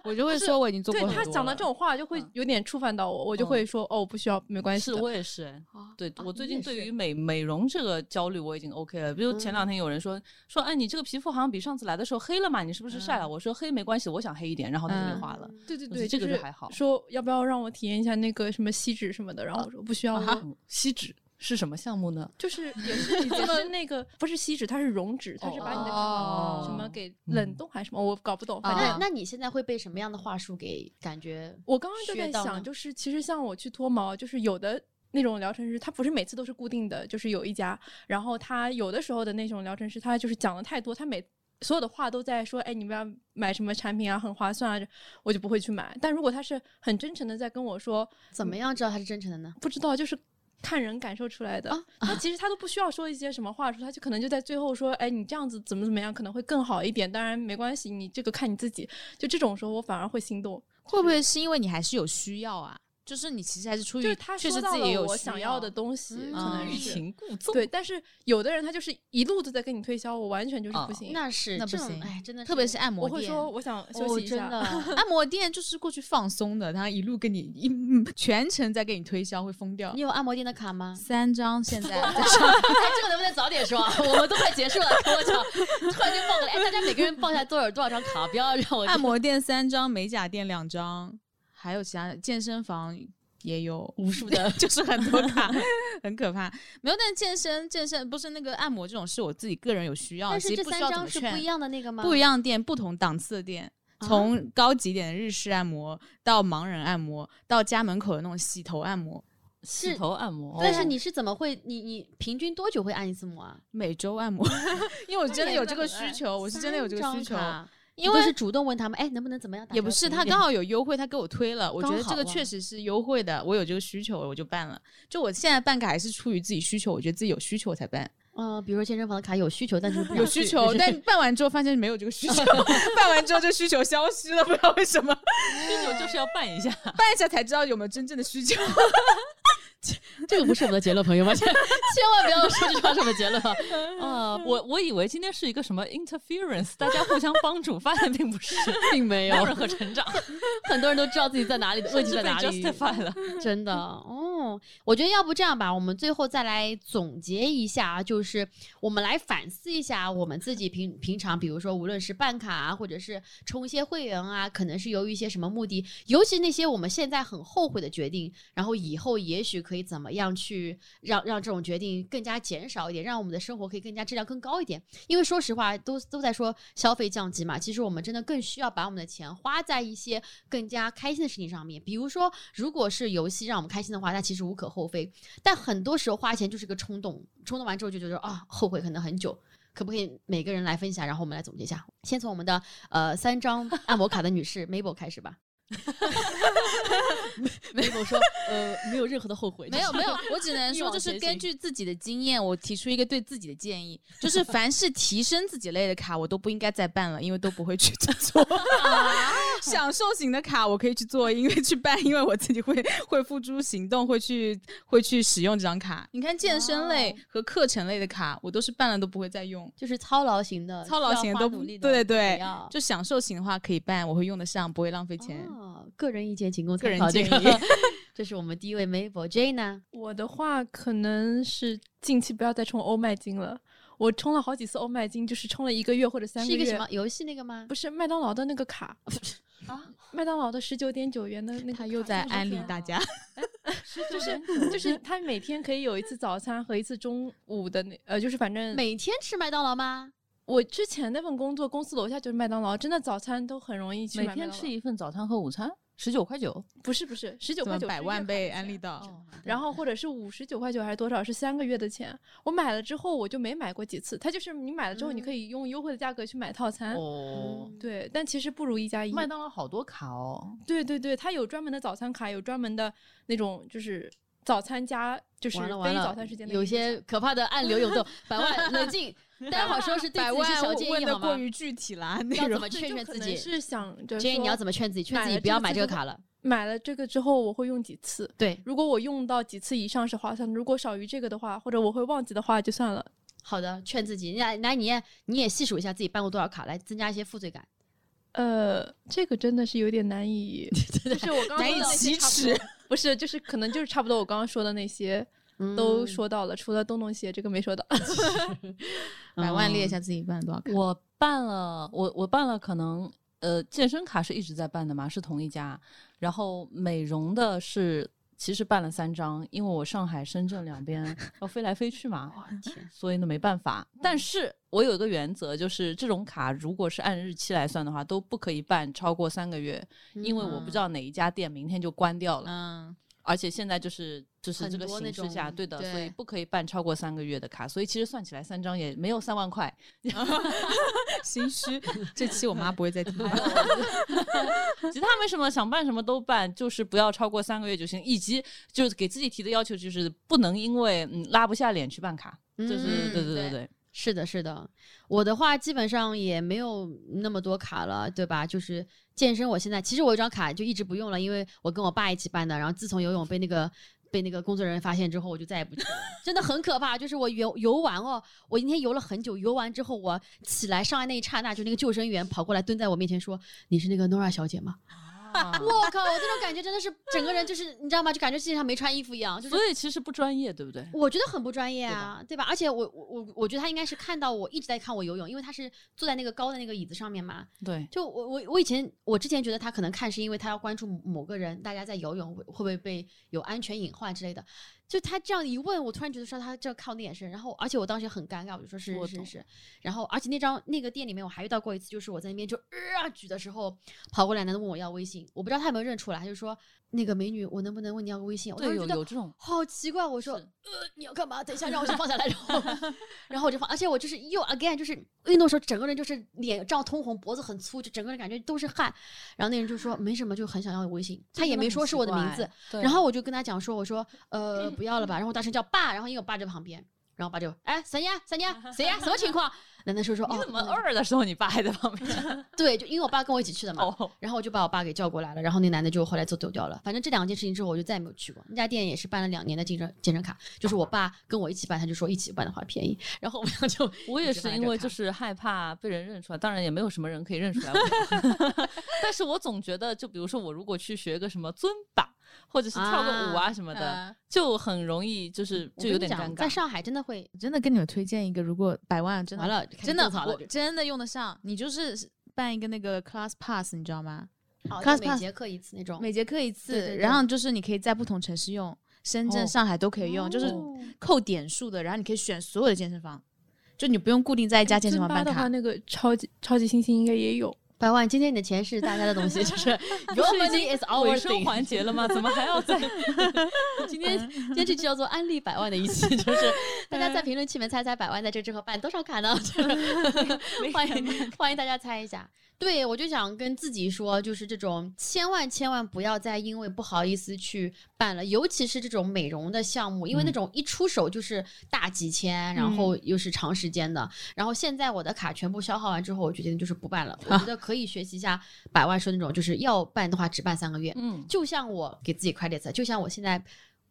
我就会说我已经做对过很多他讲的这种话就会有点触犯到我，我就会说哦，不需要，没关系是。我也是哎，对我最近对于美美容这个焦虑我已经 OK 了。比如前两天有人说说，哎，你这个皮肤好像比上次来的时候黑了嘛，你是不是晒了？我说黑没关系，我想黑一点，然后他就没画了。对对对，这个就就是还好说要不要让我体验一下那个什么锡纸什么的，然后我说不需要，我嗯锡纸是什么项目呢？就是也是也是那个不是锡纸，它是溶脂，它是把你的什么给冷冻还是什么，我搞不懂。反正那那你现在会被什么样的话术给感觉？我刚刚就在想，就是其实像我去脱毛，就是有的那种疗程师，他不是每次都是固定的，就是有一家，然后他有的时候的那种疗程师，他就是讲的太多，他每所有的话都在说，哎，你们要买什么产品啊，很划算啊，我就不会去买。但如果他是很真诚的在跟我说，怎么样知道他是真诚的呢？不知道，就是看人感受出来的。他其实他都不需要说一些什么话术，他就可能就在最后说，哎，你这样子怎么怎么样，可能会更好一点。当然没关系，你这个看你自己。就这种时候，我反而会心动。会不会是因为你还是有需要啊？就是你其实还是出于就是他确实说到了我自己也有我想要的东西，嗯可能欲。擒故纵。对，但是有的人他就是一路都在跟你推销，我完全就是不行。那是那不行哎，真的特别是按摩店我会店，说我想休哦，息一下。真的。按摩店就是过去放松的，他一路跟你一嗯全程在给你推销，会疯掉你。有按摩店的卡吗？三张现在 哎，这个能不能早点说啊？我们都快结束了，跟我讲，突然就报个来，哎，大家每个人报下多少多少张卡，不要让我按摩店三张，美甲店两张，还有其他的健身房也有无数的，就是很多卡，很可怕。没有，但健身健身不是那个按摩这种，是我自己个人有需要的，但是这三张是不一样的那个吗？不一样的店，不同档次的店。啊从高级点的日式按摩到盲人按摩，到家门口的那种洗头按摩，洗头按摩，但是你是怎么会？你你平均多久会按一次摩啊？每周按摩，因为我真的有这个需求，我是真的有这个需求因为是主动问他们，哎，能不能怎么样？打也不是，他刚好有优惠，他给我推了，我觉得这个确实是优惠的，我有这个需求，我就办了。就我现在办卡还是出于自己需求，我觉得自己有需求我才办，嗯，比如说健身房的卡有需求，但是 不有需求，但办完之后发现没有这个需求，办完之后这需求消失了，不知道为什么，需求就是要办一下。办一下才知道有没有真正的需求。这个不是我们的结论，朋友们，千万不要说这句话是我们结论啊！啊，我我以为今天是一个什么 interference，大家互相帮助，发现并不是，并没有任何成长，很多人都知道自己在哪里，问题在哪里。justify 了。真的哦，我觉得要不这样吧，我们最后再来总结一下，就是我们来反思一下我们自己平平常，比如说无论是办卡啊，或者是充一些会员啊，可能是由于一些什么目的，尤其那些我们现在很后悔的决定，然后以后也许可以怎么样去让让这种决定更加减少一点，让我们的生活可以更加质量更高一点。因为说实话，都都在说消费降级嘛，其实我们真的更需要把我们的钱花在一些更加开心的事情上面。比如说，如果是游戏让我们开心的话，那其实无可厚非。但很多时候花钱就是个冲动，冲动完之后就觉得啊，后悔可能很久。可不可以每个人来分享，然后我们来总结一下？先从我们的呃三张按摩卡的女士 Mabel 开始吧。Mabel 说：“呃，没有任何的后悔，没有没有，我只能说，就是根据自己的经验，我提出一个对自己的建议，就是凡是提升自己类的卡，我都不应该再办了，因为都不会去做。享受型的卡我可以去做，因为去办，因为我自己会 会付诸行动，会去会去使用这张卡。你看健身类和课程类的卡，我都是办了都不会再用。就是操劳型的，操劳型的都不对对对就享受型的话可以办，我会用得上，不会浪费钱。哦，个人意见仅供参考。这建个议 这是我们第一位 Mabel J 呢？我的话可能是近期不要再充欧麦金了。我充了好几次欧麦金，就是充了一个月或者三个月。是一个什么游戏那个吗？不是麦当劳的那个卡 啊，麦当劳的十九点九元的那个，他又在安利大家，就是就是他每天可以有一次早餐和一次中午的那呃，就是反正每天吃麦当劳吗？我之前那份工作公司楼下就是麦当劳，真的早餐都很容易去每天吃一份早餐和午餐，十九块九。不是不是十九块九百万被安利到？然后或者是五十九块九还是多少，是三个月的钱。我买了之后我就没买过几次，它就是你买了之后你可以用优惠的价格去买套餐。哦，对，但其实不如一加一。麦当劳好多卡哦。对对对，它有专门的早餐卡，有专门的那种就是早餐加就是非早餐时间，的有些可怕的暗流涌动。百万冷静，待会儿说是对百自己是小万建议好吗？问的过于具体了，内容要怎么劝劝 自己？能是想着建议你要怎么劝自己？劝自己不要买这个卡了。买了这个之后我会用几次，对，如果我用到几次以上是划算的，如果少于这个的话，或者我会忘记的话就算了。好的，劝自己。来来，你也你也细数一下自己办过多少卡，来增加一些负罪感。呃，这个真的是有点难以，就是我刚刚难以说的那些启齿，不是，就是可能就是差不多我刚刚说的那些都嗯说到了，除了洞洞鞋这个没说到。百万列一嗯下自己办了多少卡？我办了，我我办了，可能呃，健身卡是一直在办的嘛，是同一家。然后美容的是其实办了三张，因为我上海、深圳两边要飞来飞去嘛，天所以呢没办法。但是我有一个原则，就是这种卡如果是按日期来算的话，都不可以办超过三个月，因为我不知道哪一家店明天就关掉了。嗯，而且现在就是就是很这个形势下，对的，所以不可以办超过三个月的卡。所以其实算起来三张也没有三万块。心虚。这期我妈不会再听了。其他没什么，想办什么都办，就是不要超过三个月就行。以及就是给自己提的要求就是不能因为嗯拉不下脸去办卡，就是嗯对对对对对。是的，是的，我的话基本上也没有那么多卡了，对吧？就是健身，我现在其实我有张卡就一直不用了，因为我跟我爸一起办的。然后自从游泳被那个被那个工作人员发现之后，我就再也不去了，真的很可怕。就是我游游完哦，我今天游了很久，游完之后我起来上来那一刹那，就那个救生员跑过来蹲在我面前说：“你是那个 Nora 小姐吗？”啊我靠，我这种感觉真的是整个人就是你知道吗？就感觉世界上没穿衣服一样，就是所以其实不专业，对不对？我觉得很不专业啊，对吧？而且我我我我觉得他应该是看到我一直在看我游泳，因为他是坐在那个高的那个椅子上面嘛。对，就我我我以前我之前觉得他可能看是因为他要关注某个人，大家在游泳会会不会被有安全隐患之类的。就他这样一问，我突然觉得说他这靠那眼神，然后而且我当时很尴尬，我就说是是是，然后而且那张那个店里面我还遇到过一次，就是我在那边就啊举的时候，跑过来男的问我要微信，我不知道他有没有认出来，他就说那个美女，我能不能问你要个微信？我当对，时觉得有有这种，好奇怪，我说呃，你要干嘛？等一下，让我先 放下来，然后，然后我就放，而且我就是又 again，就是运动的时候，整个人就是脸涨通红，脖子很粗，就整个人感觉都是汗。然后那人就说没什么，就很想要微信，他也没说是我的名字。然后我就跟他讲说，我说呃不要了吧，然后我大声叫爸，然后因为我爸在旁边，然后我爸就哎三丫三丫谁呀？什么情况？男的说说哦你怎么嗯二的时候你爸还在旁边？对，就因为我爸跟我一起去的嘛。哦，然后我就把我爸给叫过来了，然后那男的就后来就走掉了。反正这两件事情之后，我就再也没有去过那家店，也是办了两年的健身健身卡，就是我爸跟我一起办，他就说一起办的话便宜，然后我们俩就 我也是因为就是害怕被人认出来，当然也没有什么人可以认出来我，但是我总觉得，就比如说我如果去学个什么尊巴，或者是跳个舞啊什么的，呃就很容易就是就有点尴尬在。上海真的会真的跟你们推荐一个，如果百万真的完了，真的我真的用得上，你就是办一个那个 class pass，你知道吗？哦 class 就每 pass 节课一次那种。每节课一次，对对对然后就是你可以在不同城市用，深圳、哦上海都可以用，就是哦扣点数的，然后你可以选所有的健身房，就你不用固定在一家健身房办卡的话，。那个超级超级星星应该也有。百万，今天你的钱是大家的东西，就是 your money is 经 our 尾声 thing。环节了吗？怎么还要再？今天今天这期叫做安利百万的一期，就是大家在评论区里面猜猜百万在这之后办多少卡呢？就是欢迎欢迎大家猜一下。对，我就想跟自己说，就是这种千万千万不要再因为不好意思去办了，尤其是这种美容的项目，因为那种一出手就是大几千，然后又是长时间的。然后现在我的卡全部消耗完之后，我决定就是不办了。我觉得可以学习一下百万说那种，就是要办的话只办三个月。嗯，就像我给自己 credit，就像我现在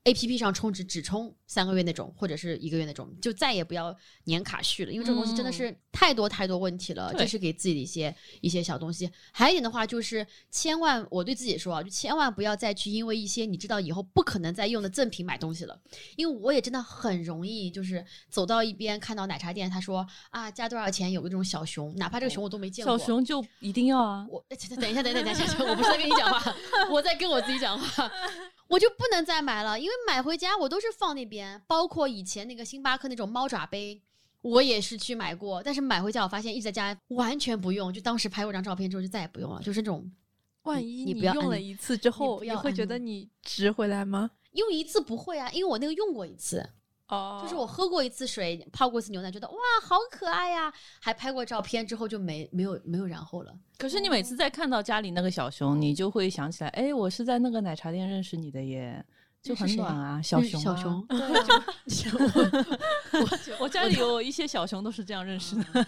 A P P 上充值只充三个月那种，或者是一个月那种，就再也不要年卡续了，因为这个东西真的是太多太多问题了。对这是给自己的一些一些小东西。还有一点的话，就是千万我对自己说啊，就千万不要再去因为一些你知道以后不可能再用的赠品买东西了，因为我也真的很容易就是走到一边看到奶茶店，他说啊加多少钱有个这种小熊，哪怕这个熊我都没见过。小熊就一定要啊。我等等一下，等一下，等一下，我不是在跟你讲话，我在跟我自己讲话，我就不能再买了，因为买回家我都是放那边，包括以前那个星巴克那种猫爪杯。我也是去买过，但是买回家我发现一直在家完全不用，就当时拍过张照片之后就再也不用了，就是这种万一你用了一次之后，不你会觉得你值回来吗？用一次不会啊，因为我那个用过一次，哦就是我喝过一次水，泡过一次牛奶，觉得哇好可爱呀，还拍过照片之后就没没有没有然后了。可是你每次再看到家里那个小熊，你就会想起来，哎，我是在那个奶茶店认识你的耶。就很暖啊，小熊、啊，小熊，我家里有一些小熊都是这样认识的。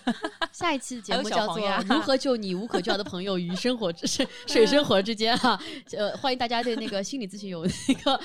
下一期的节目叫做如何救你无可救药的朋友于生活之水水生活之间》哈，呃，欢迎大家对那个心理咨询有那个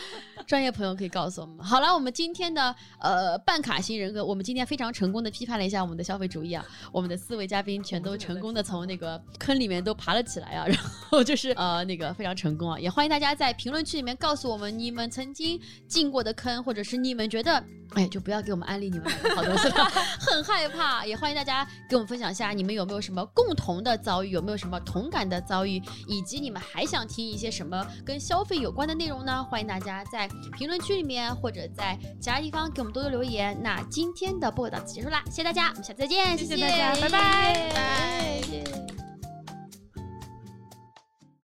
专业朋友可以告诉我们。好了，我们今天的呃办卡型人格，我们今天非常成功的批判了一下我们的消费主义啊，我们的四位嘉宾全都成功的从那个坑里面都爬了起来啊，然后就是呃那个非常成功啊，也欢迎大家在评论区里面告诉我们你们曾经进过的坑，或者是你们觉得哎就不要给我们安利你们买的好东西了，很害怕，也欢迎大家给我们分享一下你们有没有什么共同的遭遇，有没有什么同感的遭遇，以及你们还想听一些什么跟消费有关的内容呢？欢迎大家在评论区里面或者在其他地方给我们多多留言。那今天的播客到此结束啦，谢谢大家，我们下次再见，谢谢谢大家拜拜拜拜。